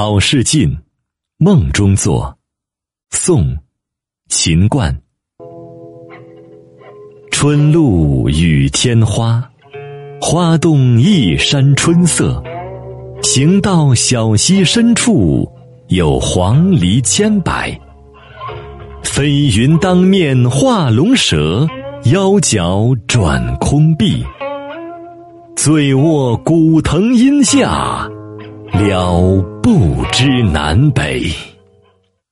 好事近，梦中作。宋，秦观。春露雨天花，花动一山春色。行到小溪深处，有黄鹂千百。飞云当面画龙蛇，腰脚转空碧。醉卧古藤阴下。了不知南北。